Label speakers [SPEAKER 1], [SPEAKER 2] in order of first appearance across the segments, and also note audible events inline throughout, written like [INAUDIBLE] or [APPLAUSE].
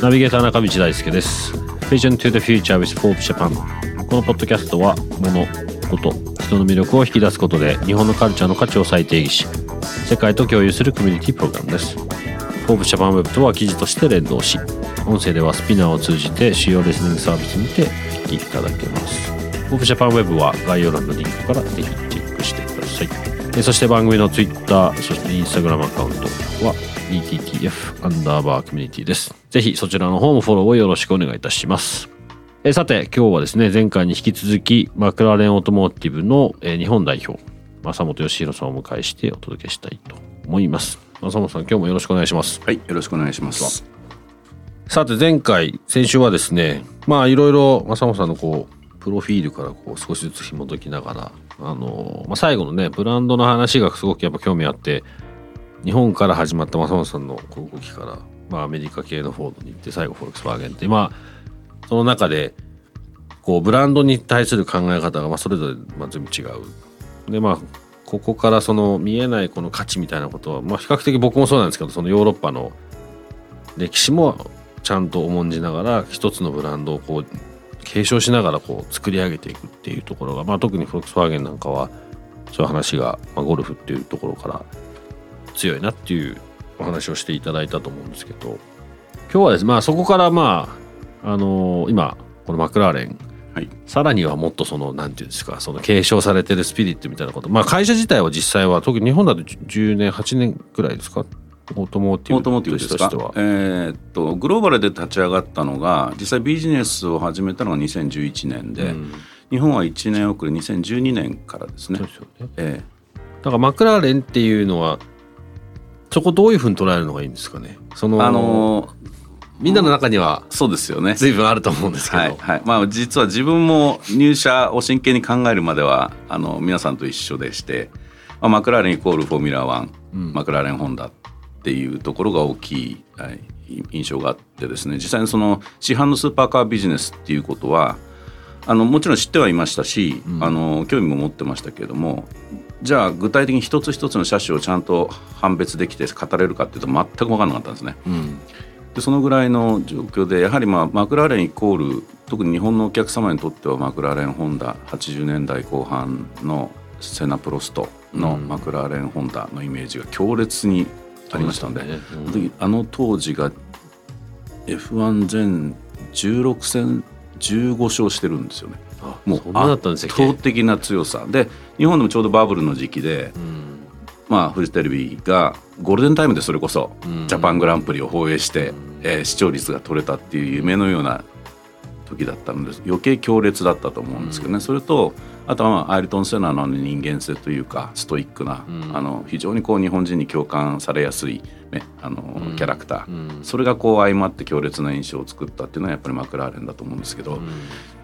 [SPEAKER 1] ナビゲーター中道大輔です。Vision to the Future with Forbes Japan このポッドキャストは物事人の魅力を引き出すことで日本のカルチャーの価値を再定義し世界と共有するコミュニティプログラムです。Forbes Japan Web とは記事として連動し音声ではスピナーを通じて主要レスニングサービスにてお聞きいただけます。Forbes Japan Web は概要欄のリンクからぜひさいそして番組の Twitter そして Instagram アカウントは DTTF アンダーバーコミュニティです。ぜひそちらの方もフォローをよろしくお願いいたします。えさて、今日はですね、前回に引き続き、マクラーレンオートモーティブの、え日本代表、正本義弘さんをお迎えしてお届けしたいと思います。正本さん、今日もよろしくお願いします。
[SPEAKER 2] はい、よろしくお願いします。
[SPEAKER 1] さて、前回、先週はですね、まあ、いろいろ正本さんのこう、プロフィールからこう少しずつ紐解きながら、あのまあ、最後のね、ブランドの話がすごくやっぱ興味あって、日本から始まった正本さんの動きから、まあ、アメリカ系のフォードに行って最後フォルクスワーゲンってまあその中でこうブランドに対する考え方がまあそれぞれまあ全部違う。でまあここからその見えないこの価値みたいなことは、まあ、比較的僕もそうなんですけどそのヨーロッパの歴史もちゃんと重んじながら一つのブランドをこう継承しながらこう作り上げていくっていうところが、まあ、特にフォルクスワーゲンなんかはそういう話が、まあ、ゴルフっていうところから強いなっていうお話をしていただいたと思うんですけど今日はですねまあそこからまああのー、今このマクラーレン、はい、さらにはもっとそのなんていうんですかその継承されてるスピリットみたいなことまあ会社自体は実際は特に日本だと10年8年ぐらいですかオートモーティブとしては。
[SPEAKER 2] えー、っとグローバルで立ち上がったのが実際ビジネスを始めたのが2011年で、うん、日本は1年遅れ2012年からですね。そうですよね。
[SPEAKER 1] えー、だからマクラーレンっていうのはそこどういうふうに捉えるのがいいんですかね？そのあのみんなの中にはそうですよね。随分あると思うんですけど、はい
[SPEAKER 2] はい、まあ、実は自分も入社を真剣に考えるまではあの皆さんと一緒でして、まあ、マクラーレンイコールフォーミュラー1、うん、マクラーレンホンダっていうところが大きい、はい、印象があってですね。実際にその市販のスーパーカービジネスっていうことはあのもちろん知ってはいましたし、うん、あの興味も持ってましたけれどもじゃあ具体的に一つ一つの車種をちゃんと判別できて語れるかっていうと全く分からなかったんですね。うん、でそのぐらいの状況でやはりまあマクラーレンイコール特に日本のお客様にとってはマクラーレンホンダ80年代後半のセナプロストのマクラーレンホンダのイメージが強烈にありましたので、ね。うん、あの当時が F1 全16戦15勝してるんですよね。もう圧倒的な強さ。で日本でもちょうどバブルの時期で、うん、まあフジテレビがゴールデンタイムでそれこそジャパングランプリを放映して、うん、えー、視聴率が取れたっていう夢のような時だったので余計強烈だったと思うんですけどね、うん、それとあとはアイルトン・セナの人間性というかストイックな、うん、あの非常にこう日本人に共感されやすい、ね、あの、うん、キャラクター、それがこう相まって強烈な印象を作ったっていうのはやっぱりマクラーレンだと思うんですけど、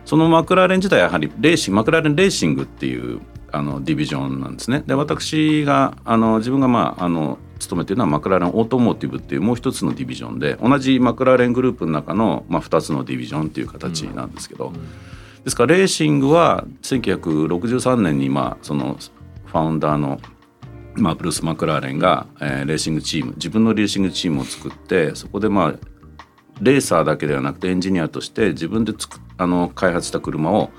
[SPEAKER 2] そのマクラーレン自体はやはりレーシングマクラーレンレーシングっていうあのディビジョンなんですね。で私があの自分がまああの勤めているのはマクラーレンオートモーティブっていうもう一つのディビジョンで同じマクラーレングループの中の、まあ、2つのディビジョンっていう形なんですけど、うんうん、ですからレーシングは1963年にまあそのファウンダーのまあ、ブルース・マクラーレンが、レーシングチーム自分のレーシングチームを作ってそこでまあレーサーだけではなくてエンジニアとして自分でつくあの開発した車を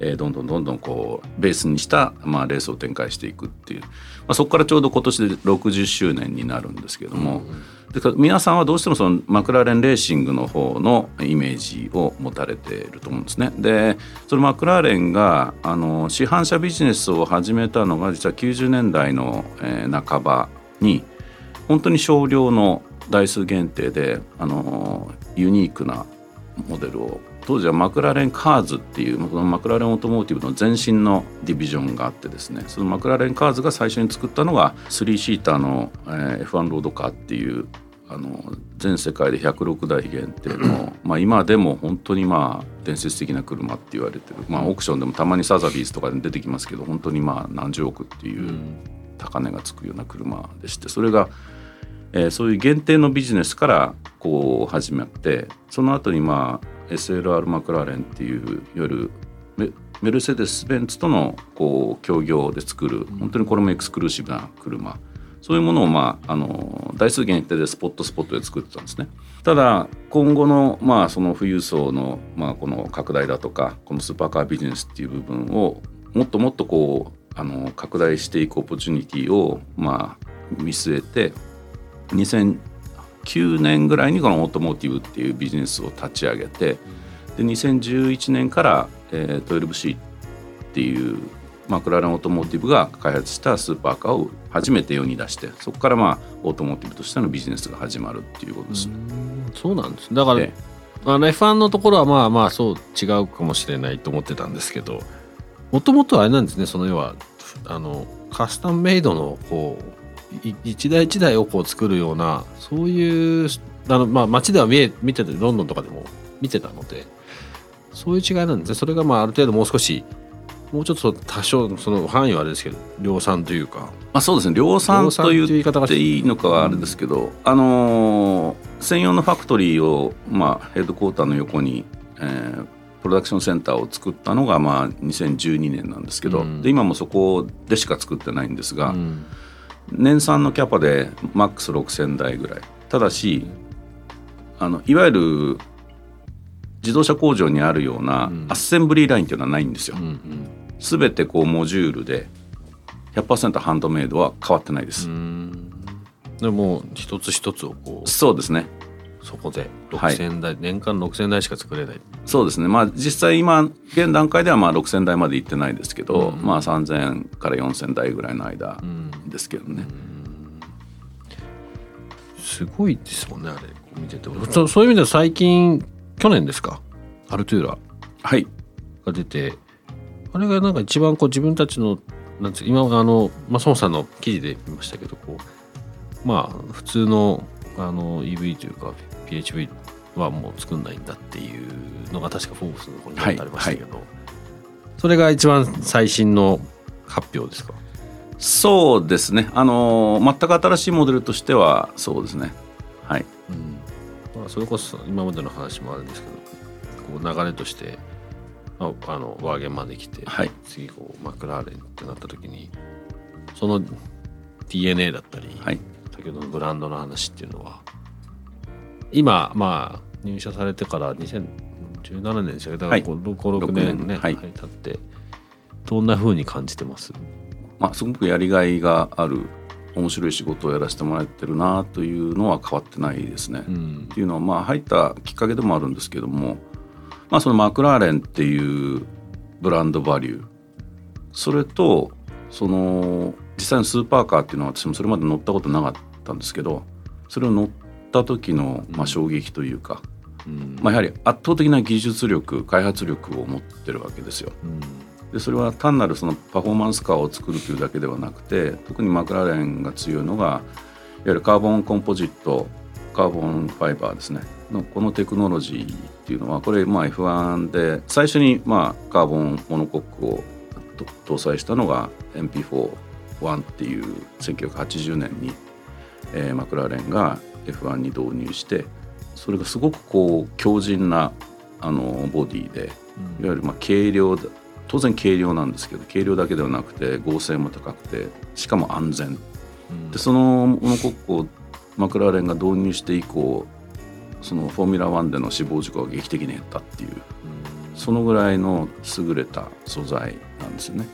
[SPEAKER 2] え、どんどんどんどんこうベースにした、まあ、レースを展開していくっていう、まあ、そこからちょうど今年で60周年になるんですけども、うん、で皆さんはどうしてもそのマクラーレンレーシングの方のイメージを持たれていると思うんですね。でそのマクラーレンがあの市販車ビジネスを始めたのが実は90年代の、えー、半ばに本当に少量の台数限定であのユニークなモデルを当時はマクラーレンカーズっていうこのマクラーレンオートモーティブの前身のディビジョンがあってですねそのマクラーレンカーズが最初に作ったのが3シーターの、えー、F1 ロードカーっていうあの全世界で106台限定の、まあ、今でも本当にまあ伝説的な車って言われてる、まあ、オークションでもたまにサザビーズとかで出てきますけど本当にまあ何十億っていう高値がつくような車でしてそれが、えー、そういう限定のビジネスからこう始まってその後にまあ SLR マクラーレンっていういわゆるメルセデス・ベンツとのこう協業で作る本当にこれもエクスクルーシブな車そういうものを、まあ、あの台数限定でスポットスポットで作ってたんですね。ただ今後の,、まあその富裕層の、まあ、この拡大だとかこのスーパーカービジネスっていう部分をもっともっとこうあの拡大していくオポチュニティをまあ見据えて2009年ぐらいにこのオートモーティブっていうビジネスを立ち上げてで2011年から、えー、12C っていうマクラーレンオートモーティブが開発したスーパーカーを初めて世に出してそこからまあオートモーティブとしてのビジネスが始まるっていうことです。
[SPEAKER 1] そうなんですだから、あの F1 のところはまあまあそう違うかもしれないと思ってたんですけどもともとはあれなんですねその要はあのカスタムメイドのこう一台一台をこう作るようなそういうあの、まあ、街では見え見ててロンドンとかでも見てたのでそういう違いなんですね。それがまあある程度もう少しもうちょっと多少その範囲はあれですけど量産というか、ま
[SPEAKER 2] あ、そうですね。量産と言っていいのかはあれですけど、うん、あのー、専用のファクトリーを、まあ、ヘッドクォーターの横に、えー、プロダクションセンターを作ったのが、まあ、2012年なんですけど、うん、で今もそこでしか作ってないんですが、うん、年産のキャパでマックス6000台ぐらい。ただしあのいわゆる自動車工場にあるようなアッセンブリーラインっていうのはないんですよ。すべ、うん、てこうモジュールで100%ハンドメイドは変わってないです。
[SPEAKER 1] でも一つ一つをこ
[SPEAKER 2] う。そうですね
[SPEAKER 1] そこで6000台、はい、年間6000台しか作れない。
[SPEAKER 2] そうですね。まあ実際今現段階ではまあ6000台までいってないですけど、うん、まあ3000から4000台ぐらいの間ですけどね、
[SPEAKER 1] すごいですもんねあれ。見ててそそういう意味では最近去年ですか？アルトゥーラ。
[SPEAKER 2] はい。
[SPEAKER 1] が出て。あれがなんか一番こう自分たちのなんつう今あの、まあ、孫さんの記事で見ましたけどこうまあ普通のあの EV というか PHV はもう作んないんだっていうのが確かフォーブスの方にありましたけど、はいはい、それが一番最新の発表ですか？
[SPEAKER 2] そうですね。あの全く新しいモデルとしてはそうですね。はい、うん。
[SPEAKER 1] まあ、それこそ今までの話もあるんですけどこう流れとしてああのワーゲンまで来て、はい、次こうマクラーレンってなった時にその DNA だったり、はい、先ほどのブランドの話っていうのは今まあ入社されてから2017年でしたけどだから56年ね、はい、経ってどんなふうに感じてます？
[SPEAKER 2] まあ、すごくやりがいがある面白い仕事をやらせてもらってるなというのは変わってないですね。うん、っていうのはまあ入ったきっかけでもあるんですけども、まあ、そのマクラーレンっていうブランドバリュー。それとその実際のスーパーカーっていうのは私もそれまで乗ったことなかったんですけどそれを乗った時のまあ衝撃というか、うん、まあ、やはり圧倒的な技術力開発力を持ってるわけですよ。うん。でそれは単なるそのパフォーマンスカーを作るというだけではなくて特にマクラーレンが強いのがいわゆるカーボンコンポジットカーボンファイバーですね。のこのテクノロジーっていうのはこれまあ F1 で最初にまあカーボンモノコックを搭載したのが MP41 っていう1980年に、えー、マクラーレンが F1 に導入してそれがすごくこう強靭なあのボディでいわゆるまあ軽量当然軽量なんですけど軽量だけではなくて合成も高くてしかも安全、うん、でそのモノコックをマクラーレンが導入して以降そのフォーミュラー1での死亡事故が劇的に減ったっていう、うん、そのぐらいの優れた素材なんですよね。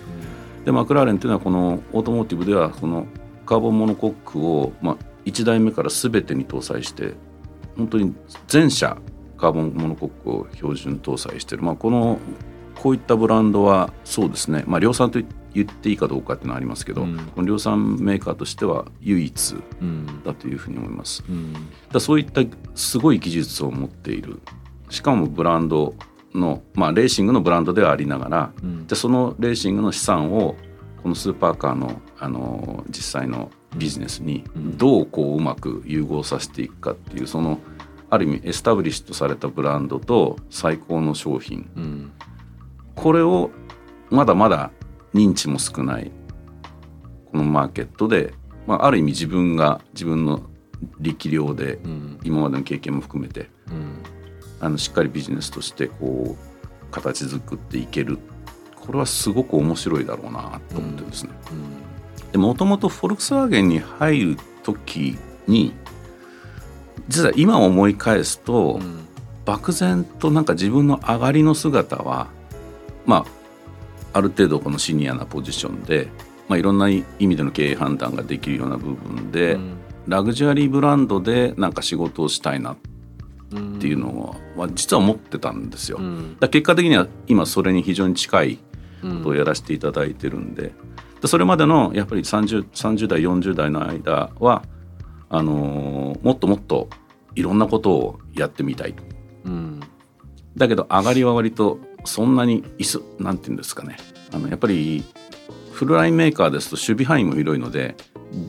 [SPEAKER 2] うん、でマクラーレンっていうのはこのオートモーティブではこのカーボンモノコックを、まあ、1台目から全てに搭載して本当に全車カーボンモノコックを標準搭載してる、まあ、このこういったブランドはそうですね、まあ、量産と言っていいかどうかっていうのはありますけど、うん、この量産メーカーとしては唯一だというふうに思います。うん、だそういったすごい技術を持っている。しかもブランドの、まあ、レーシングのブランドではありながら、
[SPEAKER 1] うん。
[SPEAKER 2] でそのレーシングの資産をこのスーパーカーのあの実際のビジネスに
[SPEAKER 1] うん。
[SPEAKER 2] どうこううまく融合させていくかっていうそのある意味エスタブリッシュされたブランドと最高の商品。
[SPEAKER 1] うん。
[SPEAKER 2] これをまだまだ認知も少ないこのマーケットで、まあ、ある意味自分が自分の力量で
[SPEAKER 1] うん。
[SPEAKER 2] 今までの経験も含めて
[SPEAKER 1] うん。
[SPEAKER 2] あのしっかりビジネスとしてこう形作っていける。これはすごく面白いだろうなと思ってるんですね。でもともとフォルクスワーゲンに入る時に実は今思い返すと、
[SPEAKER 1] うん。
[SPEAKER 2] 漠然となんか自分の上がりの姿はまあある程度このシニアなポジションで、まあ、いろんな意味での経営判断ができるような部分で、
[SPEAKER 1] うん。
[SPEAKER 2] ラグジュアリーブランドでなんか仕事をしたいなっ
[SPEAKER 1] うん
[SPEAKER 2] ていうのは、実は思ってたんですよ。
[SPEAKER 1] うん。
[SPEAKER 2] ら結果的には今それに非常に近い
[SPEAKER 1] うん
[SPEAKER 2] ことをやらせていただいてるんででそれまでのやっぱり 30, 30代40代の間はあのーもっともっといろんなことをやってみたい
[SPEAKER 1] うん。
[SPEAKER 2] だけど上がりは割とそんなにいすなんていうんですかね。あのやっぱりフルラインメーカーですと守備範囲も広いので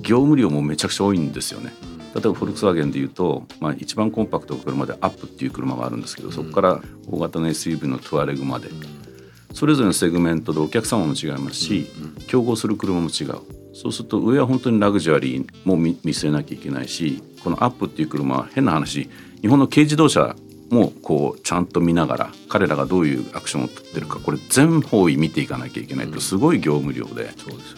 [SPEAKER 2] 業務量もめちゃくちゃ多いんですよね。例えばフォルクスワーゲンでいうと、まあ、一番コンパクトな車でアップっていう車があるんですけどそこから大型の SUV のトゥアレグまでそれぞれのセグメントでお客様も違いますし競合する車も違う。そうすると上は本当にラグジュアリーも見見据えなきゃいけないしこのアップっていう車は変な話日本の軽自動車もこうちゃんと見ながら彼らがどういうアクションを取ってるかこれ全方位見ていかなきゃいけないとすごい業務量で。
[SPEAKER 1] そうです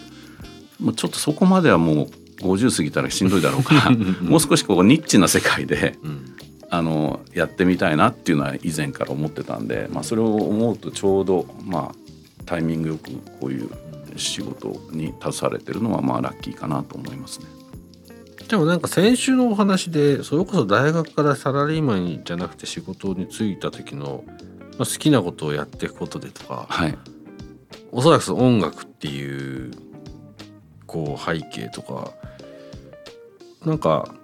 [SPEAKER 2] もうちょっとそこまではもう50過ぎたらしんどいだろうから [LAUGHS] もう少しこうニッチな世界で
[SPEAKER 1] うん
[SPEAKER 2] あのやってみたいなっていうのは以前から思ってたんで、まあ、それを思うとちょうど、まあ、タイミングよくこういう仕事に携われてるのはまあラッキーかなと思いますね。
[SPEAKER 1] でもなんか先週のお話でそれこそ大学からサラリーマンじゃなくて仕事に就いた時の、まあ、好きなことをやっていくことでとか
[SPEAKER 2] はい、
[SPEAKER 1] おそらくその音楽っていうこう背景とかなんか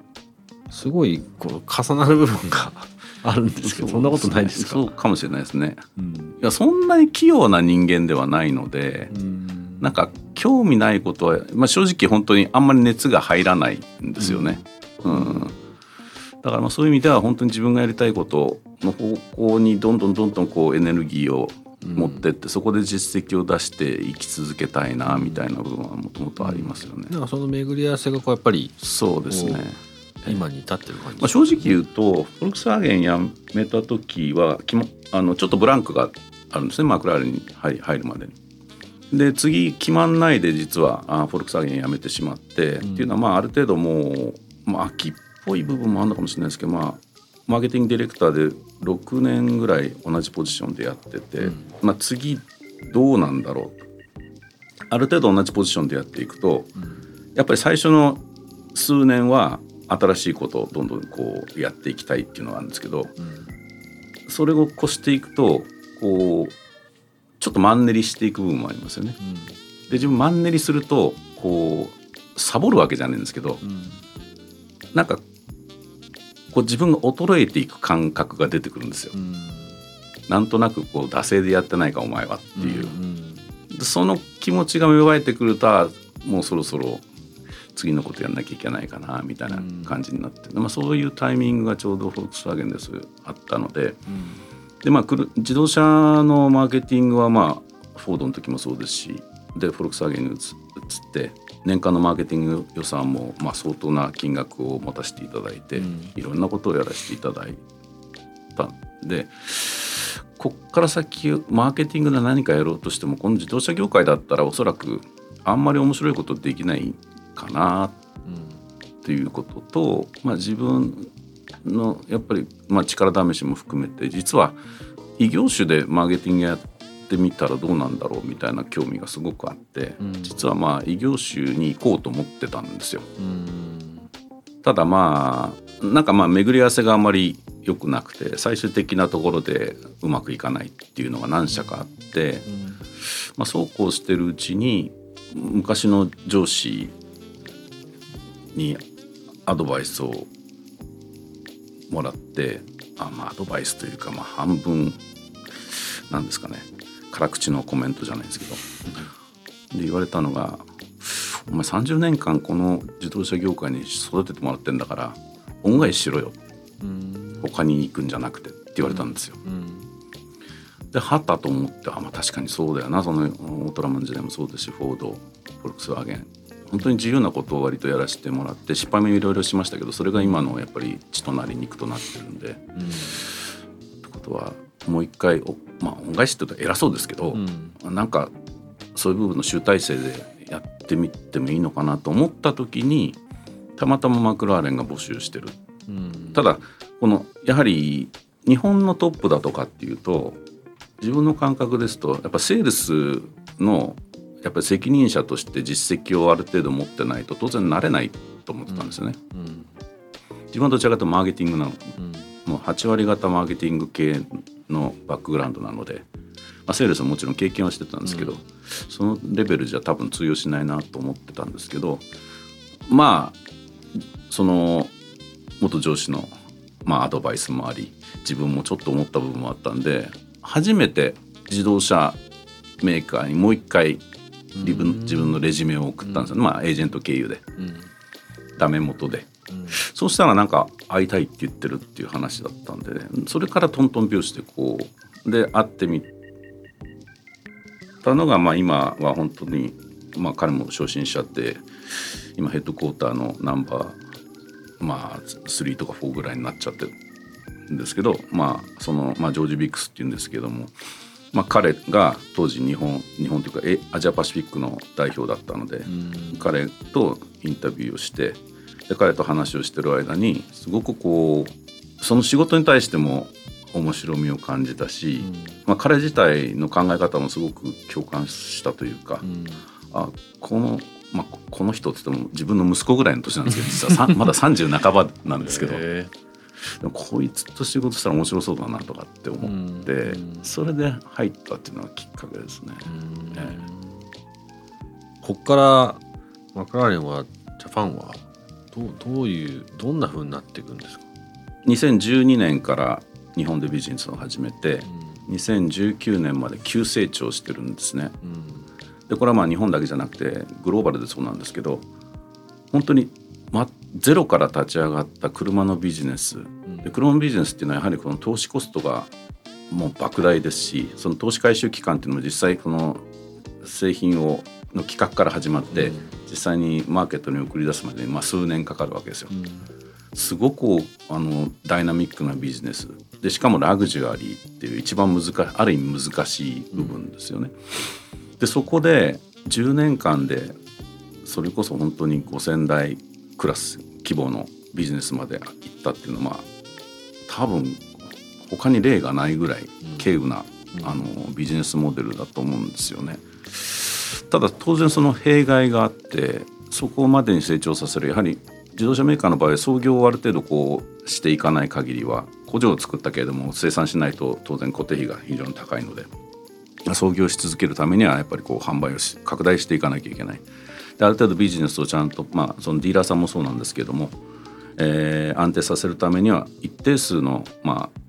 [SPEAKER 1] すごいこう重なる部分が [LAUGHS] あるんですけどそんなことないですか？
[SPEAKER 2] そうかもしれないですね。
[SPEAKER 1] うん
[SPEAKER 2] いやそんなに器用な人間ではないので、
[SPEAKER 1] うん
[SPEAKER 2] なんか興味ないことは、まあ、正直本当にあんまり熱が入らないんですよね。うんだからまあそういう意味では本当に自分がやりたいことの方向にどんどんどんどんこうエネルギーを持ってって、そこで実績を出して生き続けたいなみたいな部分はもともとありますよね。
[SPEAKER 1] なんかその巡り合わせがこうやっぱり
[SPEAKER 2] そうですね。
[SPEAKER 1] 今に至ってる感じ、
[SPEAKER 2] まあ、正直言うとフォルクスワーゲン辞めた時はきもあのちょっとブランクがあるんですね。マクラーレンに入入るまでに。で次決まんないで実はあフォルクスワーゲン辞めてしまって、っていうのはまあある程度もう、まあ、秋っぽい部分もあるのかもしれないですけどまあマーケティングディレクターで6年ぐらい同じポジションでやってて、
[SPEAKER 1] うん。
[SPEAKER 2] まあ、次どうなんだろう。ある程度同じポジションでやっていくと、やっぱり最初の数年は新しいことをどんどんこうやっていきたいっていうのがあるんですけどそれを越していくとこうちょっとマンネリしていく部分もありますよね。で自分マンネリするとこうサボるわけじゃないんですけどなんかこう自分が衰えていく感覚が出てくるんですよ。なんとなくこう惰性でやってないかお前はっていう、でその気持ちが芽生えてくるとあもうそろそろ次のことやんなきゃいけないかなみたいな感じになって、まあ、そういうタイミングがちょうどフォルクスワーゲンですあったので。で、まあ、くる自動車のマーケティングはまあフォードの時もそうですしでフォルクスワーゲンに移移って年間のマーケティング予算もまあ相当な金額を持たせていただいて、
[SPEAKER 1] うん。
[SPEAKER 2] いろんなことをやらせていただいたんでこっから先マーケティングで何かやろうとしてもこの自動車業界だったらおそらくあんまり面白いことできないかなっていうことと、まあ、自分のやっぱり、まあ、力試しも含めて実は異業種でマーケティングやってみたらどうなんだろうみたいな興味がすごくあって、
[SPEAKER 1] うん。
[SPEAKER 2] 実はまあ異業種に行こうと思ってたんですよ。ただまあなんかまあ巡り合わせがあまり良くなくて最終的なところでうまくいかないっていうのが何社かあって、まあ、そうこうしてるうちに昔の上司にアドバイスをもらってあまあアドバイスというかまあ半分何ですかね。辛口のコメントじゃないですけど。で言われたのが「お前30年間この自動車業界に育ててもらってんだから恩返ししろよ。他に行くんじゃなくて」って言われたんですよ。ではたと思ってあまあ確かにそうだよな。そのオートラマン時代もそうですしフォードフォルクスワーゲン本当に自由なことを割とやらせてもらって失敗もいろいろしましたけどそれが今のやっぱり血となり肉となってるんで。ってことはもう一回まあ恩返しって言うと偉そうですけど、うん、なんかそういう部分の集大成でやってみてもいいのかなと思った時にたまたまマクラーレンが募集してる。うん、ただこのやはり日本のトップだとかっていうと自分の感覚ですとやっぱセールスのやっぱり責任者として実績をある程度持ってないと当然なれないと思ってたんですよね。うんうん、自分はどちらかというとマーケティングなの、うん、もう8割方マーケティング系のバックグラウンドなので、まあ、セールスはもちろん経験はしてたんですけど、そのレベルじゃ多分通用しないなと思ってたんですけどまあその元上司の、まあ、アドバイスもあり自分もちょっと思った部分もあったんで初めて自動車メーカーにもう一回自分自分のレジュメを送ったんですよ、まあエージェント経由で、ダメ元で、そうしたらなんか会いたいって言ってるっていう話だったんで、ね、それからトントン拍子でこうで会ってみたのがまあ今は本当にまあ彼も昇進しちゃって今ヘッドクォーターのナンバーまあ3とか4ぐらいになっちゃってるんですけどまあその、まあ、ジョージ・ビックスっていうんですけども、まあ、彼が当時日本日本というかアジアパシフィックの代表だったので彼とインタビューをしてで彼と話をしてる間にすごくこうその仕事に対しても面白みを感じたし、うん、まあ、彼自体の考え方もすごく共感したというか、うん、あこの、まあ、この人って言っても自分の息子ぐらいの年なんですけど実はまだ30半ばなんですけど。こいつと仕事したら面白そうだなとかって思って、うん、それで入ったっていうのがきっかけですね。え
[SPEAKER 1] こっからマクラーレンはジャパンはどうどういうどんなふうになっていくんですか
[SPEAKER 2] ？2012年から日本でビジネスを始めて、うん、2019年まで急成長してるんですね。うん、でこれはまあ日本だけじゃなくてグローバルでそうなんですけど本当に、ま、ゼロから立ち上がった車のビジネス、うん、で車のビジネスっていうのはやはりこの投資コストがもう莫大ですしその投資回収期間っていうのも実際この製品をの企画から始まって、実際にマーケットに送り出すまでに、まあ、数年かかるわけですよ。すごくあのダイナミックなビジネス。でしかもラグジュアリーっていう一番難ある意味難しい部分ですよね。でそこで10年間でそれこそ本当に5,000台クラス規模のビジネスまで行ったっていうのはまあ多分他に例がないぐらい軽有な、あのビジネスモデルだと思うんですよね。ただ当然その弊害があってそこまでに成長させるやはり自動車メーカーの場合創業をある程度こうしていかない限りは工場を作ったけれども生産しないと当然固定費が非常に高いので創業し続けるためにはやっぱりこう販売をし拡大していかなきゃいけないである程度ビジネスをちゃんと、まあ、そのディーラーさんもそうなんですけれども、えー、安定させるためには一定数の、まあ、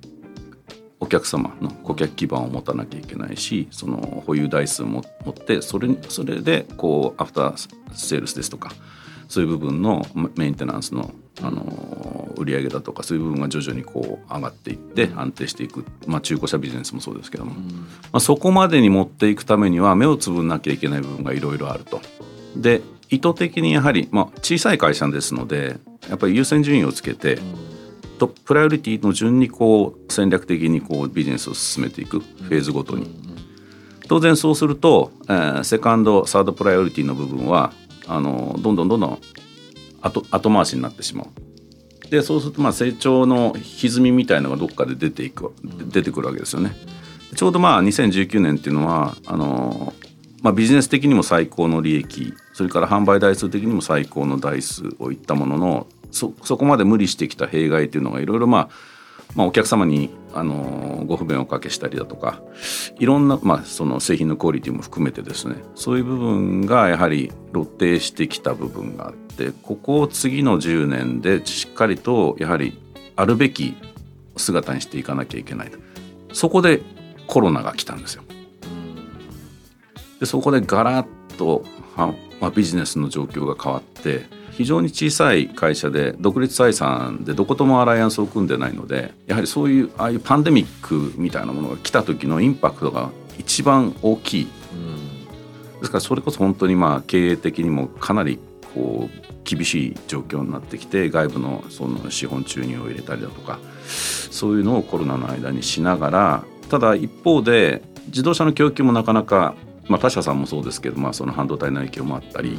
[SPEAKER 2] お客様の顧客基盤を持たなきゃいけないしその保有台数も持ってそれそれでこうアフターセールスですとかそういう部分のメンテナンスのあの売上だとかそういう部分が徐々にこう上がっていって安定していく、まあ、中古車ビジネスもそうですけども、まあ、そこまでに持っていくためには目をつぶんなきゃいけない部分がいろいろあると。で意図的にやはり、まあ、小さい会社ですのでやっぱり優先順位をつけて、トッププライオリティの順にこう戦略的にこうビジネスを進めていくフェーズごとに。当然そうすると、えー、セカンドサードプライオリティの部分はあのどんどんどんどん後後回しになってしまう。でそうするとまあ成長の歪みみたいのがどっかで出ていく出てくるわけですよね。ちょうどまあ2019年っていうのはあの、まあ、ビジネス的にも最高の利益それから販売台数的にも最高の台数をいったもののそこまで無理してきた弊害っていうのがいろいろまあまあ、お客様にあのご不便をおかけしたりだとかいろんな、まあ、その製品のクオリティも含めてですねそういう部分がやはり露呈してきた部分があってここを次の10年でしっかりとやはりあるべき姿にしていかなきゃいけないそこでコロナが来たんですよ。でそこでガラッと、まあ、ビジネスの状況が変わって非常に小さい会社で独立採算でどこともアライアンスを組んでないのでやはりそういうああいうパンデミックみたいなものが来た時のインパクトが一番大きい。ですからそれこそ本当にまあ経営的にもかなりこう厳しい状況になってきて外部のその資本注入を入れたりだとかそういうのをコロナの間にしながらただ一方で自動車の供給もなかなか、まあ、他社さんもそうですけど、まあ、その半導体の影響もあったり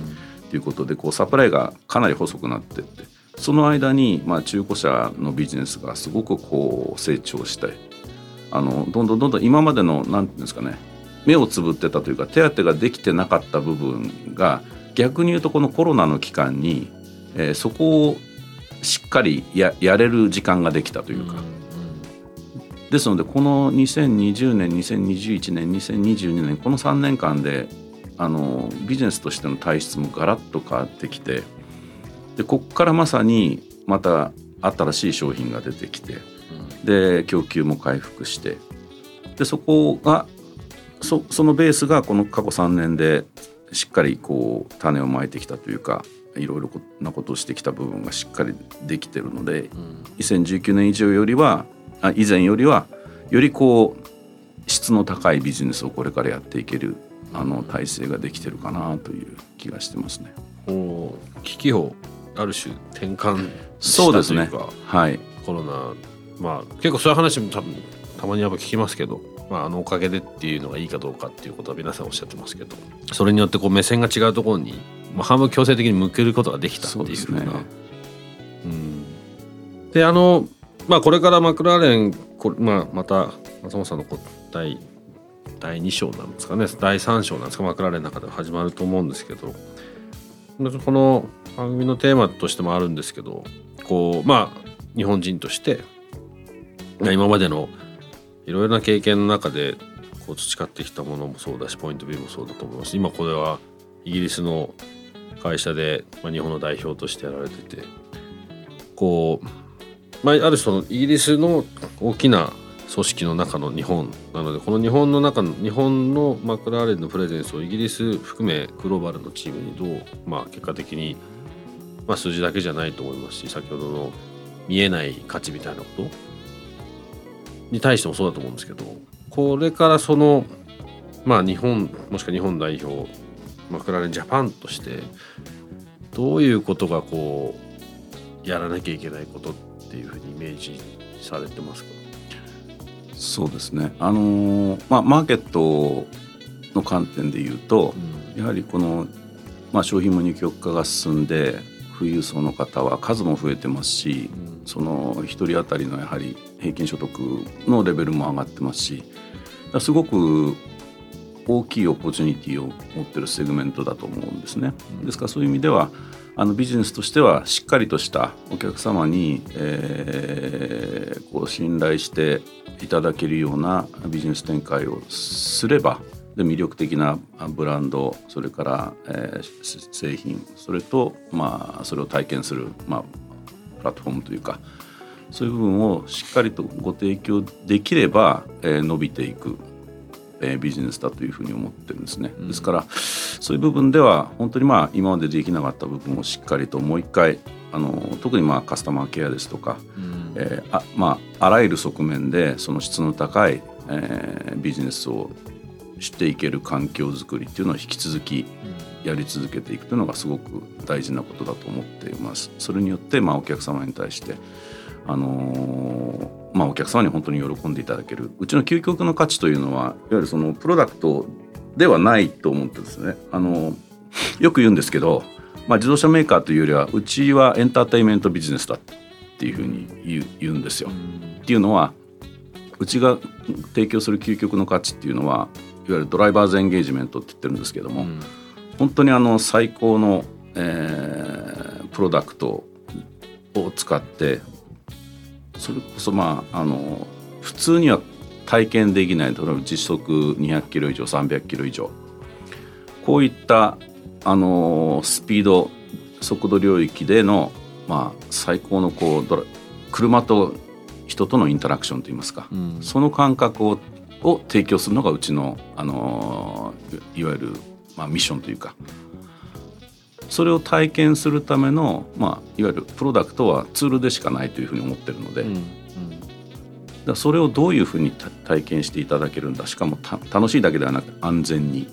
[SPEAKER 2] ということでこうサプライがかなり細くなってってその間に、まあ、中古車のビジネスがすごくこう成長してあのどんどんどんどん今までの何て言うんですかね目をつぶってたというか手当てができてなかった部分が逆に言うとこのコロナの期間に、えー、そこをしっかりややれる時間ができたというか、うんうん、ですのでこの2020年2021年2022年この3年間であのビジネスとしての体質もガラッと変わってきてでここからまさにまた新しい商品が出てきて、うん、で供給も回復してでそこがそそのベースがこの過去3年でしっかりこう種をまいてきたというかいろいろなことをしてきた部分がしっかりできてるので、うん、2019年以上よりはあ以前よりはよりこう質の高いビジネスをこれからやっていけるあの体制ができてるかなという気がしてますね。
[SPEAKER 1] お危機をある種転換
[SPEAKER 2] そうですね。はい。
[SPEAKER 1] コロナまあ結構そういう話も多分たまにやっぱ聞きますけど、まあ、あのおかげでっていうのがいいかどうかっていうことは皆さんおっしゃってますけどそれによってこう目線が違うところに、まあ、半分強制的に向けることができたっていうふうな。うね、うん、であの、まあ、これからマクラーレンこれ、まあ、また松本さんの第第2章なんですかね。第3章なんですか。マクラーレンの中では始まると思うんですけど。この番組のテーマとしてもあるんですけどこうまあ日本人として今までのいろいろな経験の中でこう培ってきたものもそうだしポイントビューもそうだと思います今これはイギリスの会社で、まあ、日本の代表としてやられててこう、まあ、あるそのイギリスの大きな組織の中の日本なのでこの日本の中の日本のマクラーレンのプレゼンスをイギリス含めグローバルのチームにどう、まあ、結果的に、まあ、数字だけじゃないと思いますし先ほどの見えない価値みたいなことに対してもそうだと思うんですけどこれからそのまあ日本もしくは日本代表マクラーレンジャパンとしてどういうことがこうやらなきゃいけないことっていうふうにイメージされてますか？
[SPEAKER 2] そうですね。あのまあマーケットの観点で言うと、うん、やはりこの、まあ、商品も二極化が進んで富裕層の方は数も増えてますし、うん、その1人当たりのやはり平均所得のレベルも上がってますしすごく大きいオポチュニティを持ってるセグメントだと思うんですね。ですからそういう意味ではあのビジネスとしてはしっかりとしたお客様に、えー、こう信頼していただけるようなビジネス展開をすればで魅力的なブランドそれから、えー、製品それと、まあ、それを体験する、まあ、プラットフォームというかそういう部分をしっかりとご提供できれば、えー、伸びていく、えー、ビジネスだというふうに思ってるんですね。うん、ですからそういう部分では本当にまあ今までできなかった部分をしっかりともう一回あの特にまあカスタマーケアですとか、うん、えー、あまあ、あらゆる側面でその質の高い、えー、ビジネスをしていける環境づくりっていうのを引き続きやり続けていくというのがすごく大事なことだと思っています。それによってまあお客様に対してあのー、まあ、お客様に本当に喜んでいただける。うちの究極の価値というのはいわゆるそのプロダクトではないと思ってですね、あのー、よく言うんですけど、まあ、自動車メーカーというよりはうちはエンターテインメントビジネスだっていうふうに言う言うんですよ。っていうのはうちが提供する究極の価値っていうのはいわゆるドライバーズエンゲージメントって言ってるんですけども、うん、本当にあの最高の、えー、プロダクトを使ってそれこそまああの普通には体験できない例えば実測200キロ以上300キロ以上。こういったあのスピード速度領域での、まあ、最高のこう車と人とのインタラクションといいますか、うん、その感覚をを提供するのがうちの、あのいわゆる、まあ、ミッションというかそれを体験するための、まあ、いわゆるプロダクトはツールでしかないというふうに思ってるので、うんうん、だそれをどういうふうに体験していただけるんだしかも楽しいだけではなく安全に、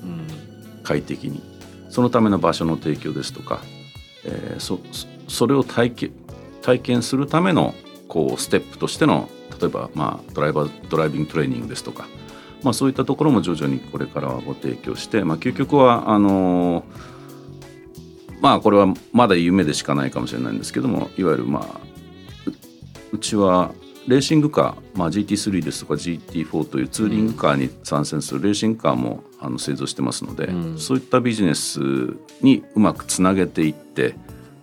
[SPEAKER 2] 快適にそのための場所の提供ですとか、えー、そそれを体験体験するためのこうステップとしての例えば、まあ、ドライバードライビングトレーニングですとか、まあ、そういったところも徐々にこれからはご提供して、まあ、究極はあのー、まあこれはまだ夢でしかないかもしれないんですけどもいわゆるまあうちはレーシングカー、まあ、GT3 ですとか GT4 というツーリングカーに参戦するレーシングカーもあの製造してますので、うん、そういったビジネスにうまくつなげていって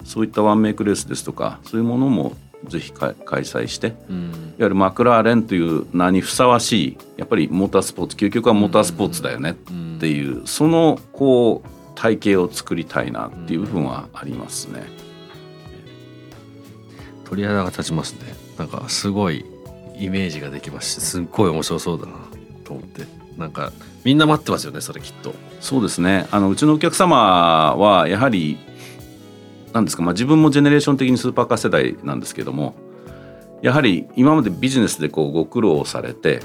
[SPEAKER 2] そういったワンメイクレースですとかそういうものもぜひ開催して、うん、いわゆるマクラーレンという名にふさわしいやっぱりモータースポーツ究極はモータースポーツだよねっていう、うん、そのこう体系を作りたいなっていう部分はありますね。
[SPEAKER 1] 鳥肌が立ちますね。なんかすごいイメージができますしすっごい面白そうだなと思って。なんかみんな待ってますよねそれきっと。
[SPEAKER 2] そうですね。あのうちのお客様はやはりなんですか、まあ、自分もジェネレーション的にスーパーカー世代なんですけどもやはり今までビジネスでこうご苦労されて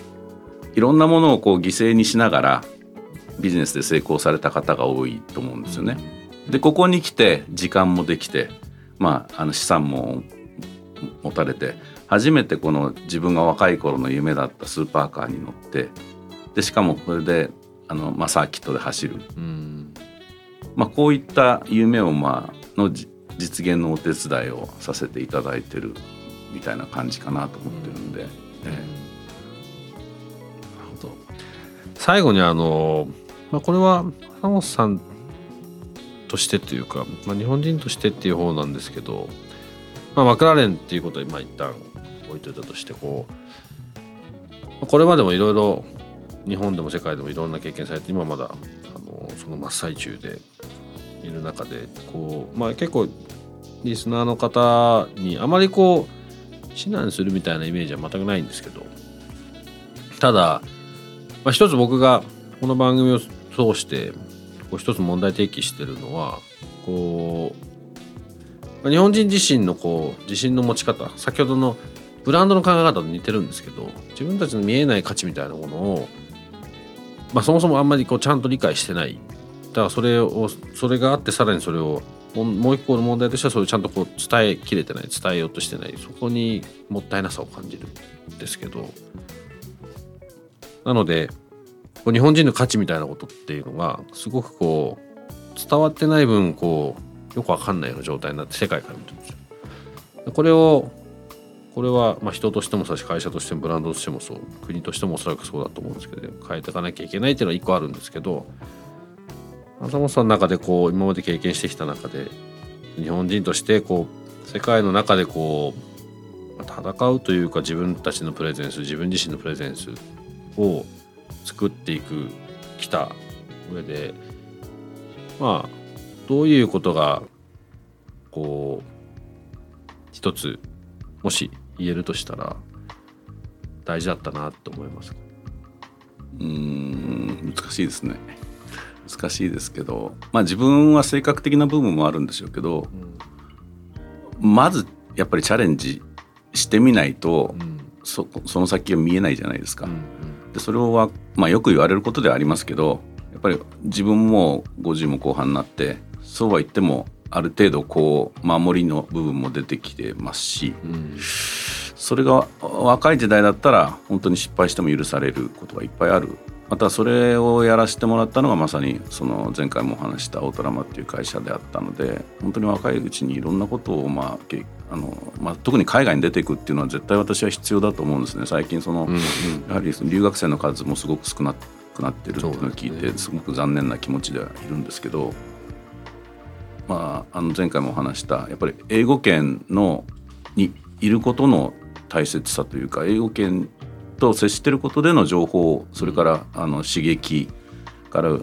[SPEAKER 2] いろんなものをこう犠牲にしながらビジネスで成功された方が多いと思うんですよね。でここに来て時間もできて、まあ、あの資産も持たれて初めてこの自分が若い頃の夢だったスーパーカーに乗ってでしかもこれであの、まあ、サーキットで走る、まあ、こういった夢を、まあの実現のお手伝いをさせていただいてるみたいな感じかなと思ってるんで。うんえー、なる
[SPEAKER 1] ほど最後にあの、まあ、これは坂本さんとしてというか、まあ、日本人としてっていう方なんですけど、まあ、マクラーレンっていうことでまあ一旦置いといたとしてこうこれまでもいろいろ日本でも世界でもいろんな経験されて今まだあのその真っ最中でいる中でこう、まあ、結構リスナーの方にあまりこう指南するみたいなイメージは全くないんですけどただ、まあ、一つ僕がこの番組を通してこう一つ問題提起してるのはこう日本人自身のこう自信の持ち方先ほどのブランドの考え方と似てるんですけど自分たちの見えない価値みたいなものを、まあ、そもそもあんまりこうちゃんと理解してない。だからそれをそれがあってさらにそれをもう一個の問題としてはそれをちゃんとこう伝えきれてない伝えようとしてない。そこにもったいなさを感じるんですけど。なので日本人の価値みたいなことっていうのがすごくこう伝わってない分こうよくわかんないような状態になって世界から見てるんですよ。これをこれはまあ人としてもそうし会社としてもブランドとしてもそう国としてもおそらくそうだと思うんですけど変えていかなきゃいけないっていうのは一個あるんですけど浅本さんの中でこう今まで経験してきた中で日本人としてこう世界の中でこう戦うというか自分たちのプレゼンス自分自身のプレゼンスを作っていくきた上でまあどういうことがこう一つもし言えるとしたら大事だったなと思います
[SPEAKER 2] うん難しいですね。難しいですけどまあ自分は性格的な部分もあるんでしょうけど、うん、まずやっぱりチャレンジしてみないと、うん、そその先が見えないじゃないですか。うんうん、でそれは、まあ、よく言われることではありますけどやっぱり自分も50も後半になってそうは言ってもある程度こう守りの部分も出てきてますし、うん、それが若い時代だったら本当に失敗しても許されることがいっぱいある。またそれをやらせてもらったのがまさにその前回もお話したオートラマっていう会社であったので本当に若いうちにいろんなことを、まああのまあ、特に海外に出ていくっていうのは絶対私は必要だと思うんですね。最近その、うんうん、やはり留学生の数もすごく少なくなってるっていうのを聞いてすごく残念な気持ちではいるんですけど、まあ、あの前回もお話したやっぱり英語圏のにいることの大切さというか英語圏と接してることでの情報それからあの刺激から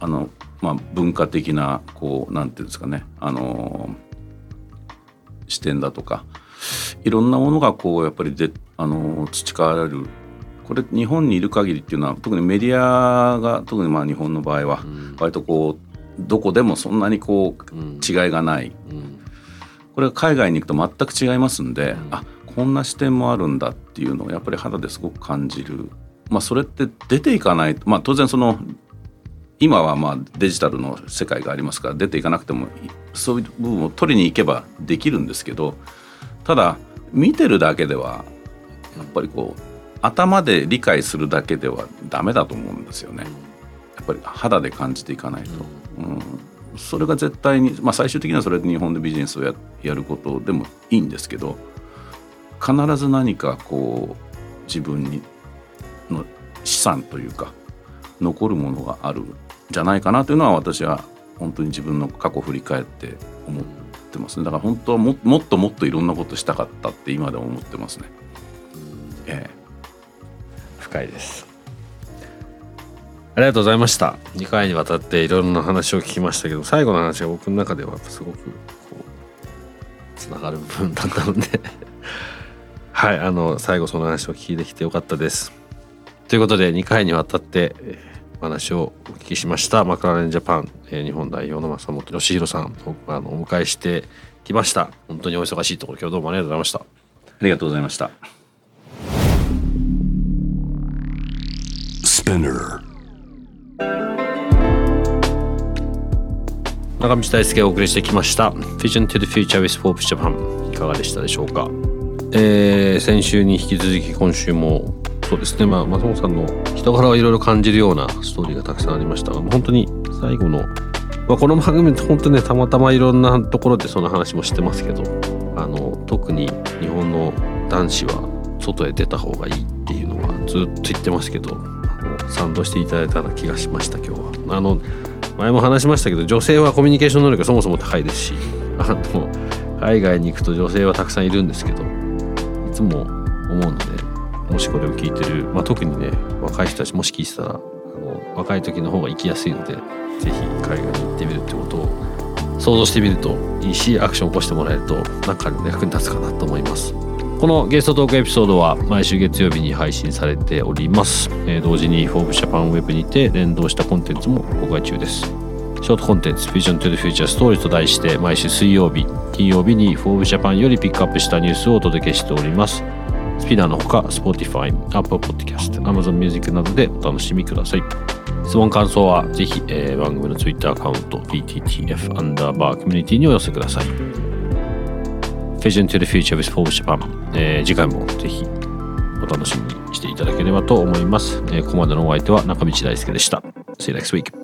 [SPEAKER 2] あの、まあ、文化的なこうなんていうんですかねあの視点だとかいろんなものがこうやっぱりであの培われる。これ日本にいる限りっていうのは特にメディアが特にまあ日本の場合は割とこうどこでもそんなにこう違いがない、これが海外に行くと全く違いますんで、あこんな視点もあるんだっていうのをやっぱり肌ですごく感じる、まあ、それって出ていかないまあ当然その今はまあデジタルの世界がありますから出ていかなくてもそういう部分を取りに行けばできるんですけどただ見てるだけではやっぱりこう頭で理解するだけではダメだと思うんですよね。やっぱり肌で感じていかないと。うんそれが絶対に、まあ、最終的にはそれで日本でビジネスをややることでもいいんですけど必ず何かこう自分にの資産というか残るものがあるんじゃないかなというのは私は本当に自分の過去を振り返って思ってますね。だから本当はももっともっといろんなことしたかったって今でも思ってますね。ええ、
[SPEAKER 1] 深いです。ありがとうございました。2回にわたっていろんな話を聞きましたけど最後の話が僕の中ではすごくこうつながる部分だったので。はいあの最後その話を聞いてきてよかったです。ということで2回にわたってお話をお聞きしました。マクラーレンジャパン、え日本代表の正本義弘さんをあのお迎えしてきました。本当にお忙しいところ今日どうもありがとうございました。あ
[SPEAKER 2] りがとうございました。Spinner
[SPEAKER 1] 中道大輔がお送りしてきました。Vision to the Future with Forbes Japan いかがでしたでしょうか、えー、先週に引き続き今週もそうですねまあ松本さんの人柄をいろいろ感じるようなストーリーがたくさんありましたが本当に最後の、まあ、この番組本当ねたまたまいろんなところでその話もしてますけどあの特に日本の男子は外へ出た方がいいっていうのはずっと言ってますけど賛同していただいたような気がしました今日は。あの前も話しましたけど女性はコミュニケーション能力がそもそも高いですしあの海外に行くと女性はたくさんいるんですけどいつも思うのでもしこれを聞いてる、まあ、特にね若い人たちもし聞いてたらあの若い時の方が行きやすいので是非海外に行ってみるってことを想像してみるといいしアクション起こしてもらえると何かの役に立つかなと思います。このゲストトークエピソードは毎週月曜日に配信されております。えー、同時に Forbes Japan Web にて連動したコンテンツも公開中です。ショートコンテンツ Vision to the Future Story と題して毎週水曜日、金曜日に Forbes Japan よりピックアップしたニュースをお届けしております。スピナーのほか Spotify、Apple Podcast、Amazon Music などでお楽しみください。質問感想はぜひ、えー、番組の Twitter アカウント PTTF アンダーバーコミュニティにお寄せください。Vision to the Future with Forbes Japan、えー、次回もぜひお楽しみにしていただければと思います。えー、ここまでのお相手は中道大輔でした。See you next week.